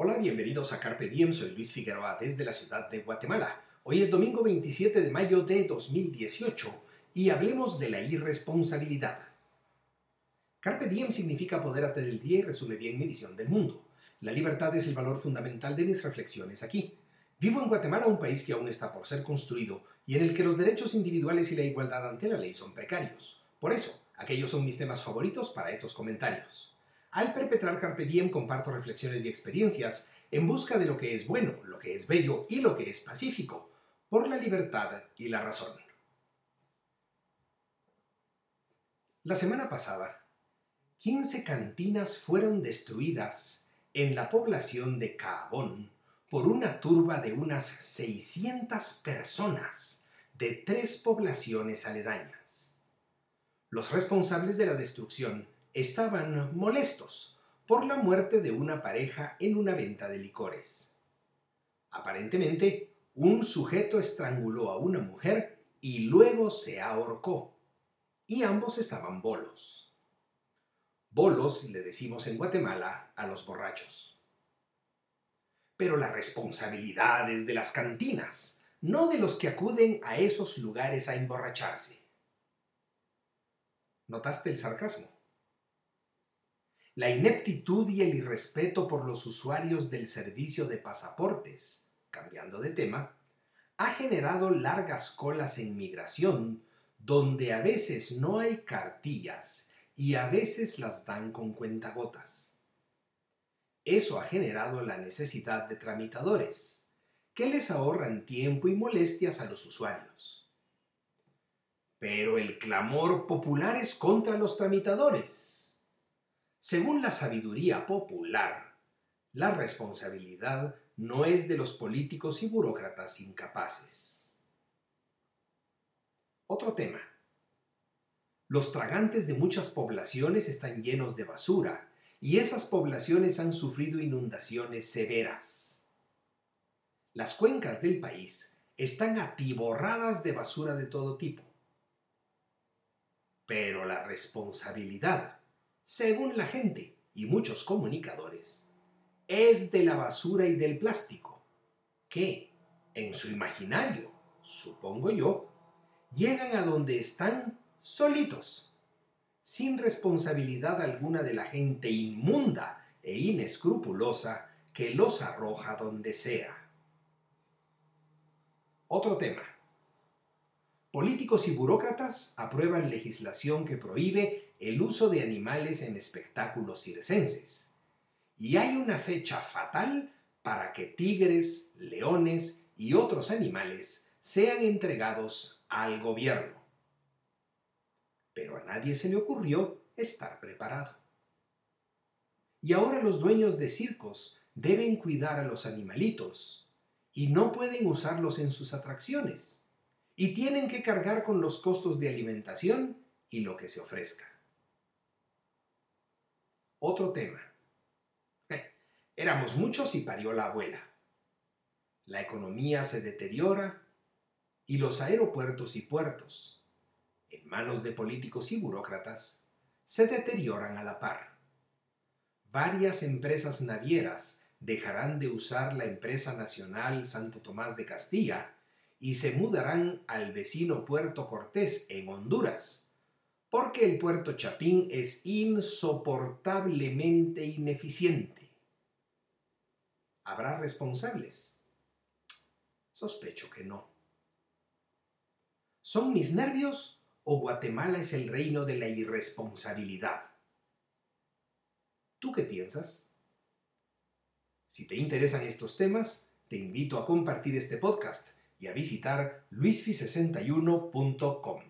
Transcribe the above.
Hola, bienvenidos a Carpe Diem, soy Luis Figueroa desde la ciudad de Guatemala. Hoy es domingo 27 de mayo de 2018 y hablemos de la irresponsabilidad. Carpe Diem significa apodérate del día y resume bien mi visión del mundo. La libertad es el valor fundamental de mis reflexiones aquí. Vivo en Guatemala, un país que aún está por ser construido y en el que los derechos individuales y la igualdad ante la ley son precarios. Por eso, aquellos son mis temas favoritos para estos comentarios. Al perpetrar Carpe Diem comparto reflexiones y experiencias en busca de lo que es bueno, lo que es bello y lo que es pacífico, por la libertad y la razón. La semana pasada, 15 cantinas fueron destruidas en la población de Caabón por una turba de unas 600 personas de tres poblaciones aledañas. Los responsables de la destrucción estaban molestos por la muerte de una pareja en una venta de licores. Aparentemente, un sujeto estranguló a una mujer y luego se ahorcó, y ambos estaban bolos. Bolos le decimos en Guatemala a los borrachos. Pero la responsabilidad es de las cantinas, no de los que acuden a esos lugares a emborracharse. ¿Notaste el sarcasmo? La ineptitud y el irrespeto por los usuarios del servicio de pasaportes, cambiando de tema, ha generado largas colas en migración, donde a veces no hay cartillas y a veces las dan con cuentagotas. Eso ha generado la necesidad de tramitadores, que les ahorran tiempo y molestias a los usuarios. Pero el clamor popular es contra los tramitadores según la sabiduría popular, la responsabilidad no es de los políticos y burócratas incapaces. Otro tema. Los tragantes de muchas poblaciones están llenos de basura y esas poblaciones han sufrido inundaciones severas. Las cuencas del país están atiborradas de basura de todo tipo. Pero la responsabilidad según la gente y muchos comunicadores, es de la basura y del plástico, que, en su imaginario, supongo yo, llegan a donde están solitos, sin responsabilidad alguna de la gente inmunda e inescrupulosa que los arroja donde sea. Otro tema. Políticos y burócratas aprueban legislación que prohíbe el uso de animales en espectáculos circenses. Y hay una fecha fatal para que tigres, leones y otros animales sean entregados al gobierno. Pero a nadie se le ocurrió estar preparado. Y ahora los dueños de circos deben cuidar a los animalitos y no pueden usarlos en sus atracciones y tienen que cargar con los costos de alimentación y lo que se ofrezca. Otro tema. Éramos muchos y parió la abuela. La economía se deteriora y los aeropuertos y puertos, en manos de políticos y burócratas, se deterioran a la par. Varias empresas navieras dejarán de usar la empresa nacional Santo Tomás de Castilla y se mudarán al vecino Puerto Cortés en Honduras, porque el puerto Chapín es insoportablemente ineficiente. ¿Habrá responsables? Sospecho que no. ¿Son mis nervios o Guatemala es el reino de la irresponsabilidad? ¿Tú qué piensas? Si te interesan estos temas, te invito a compartir este podcast y a visitar luisfi61.com.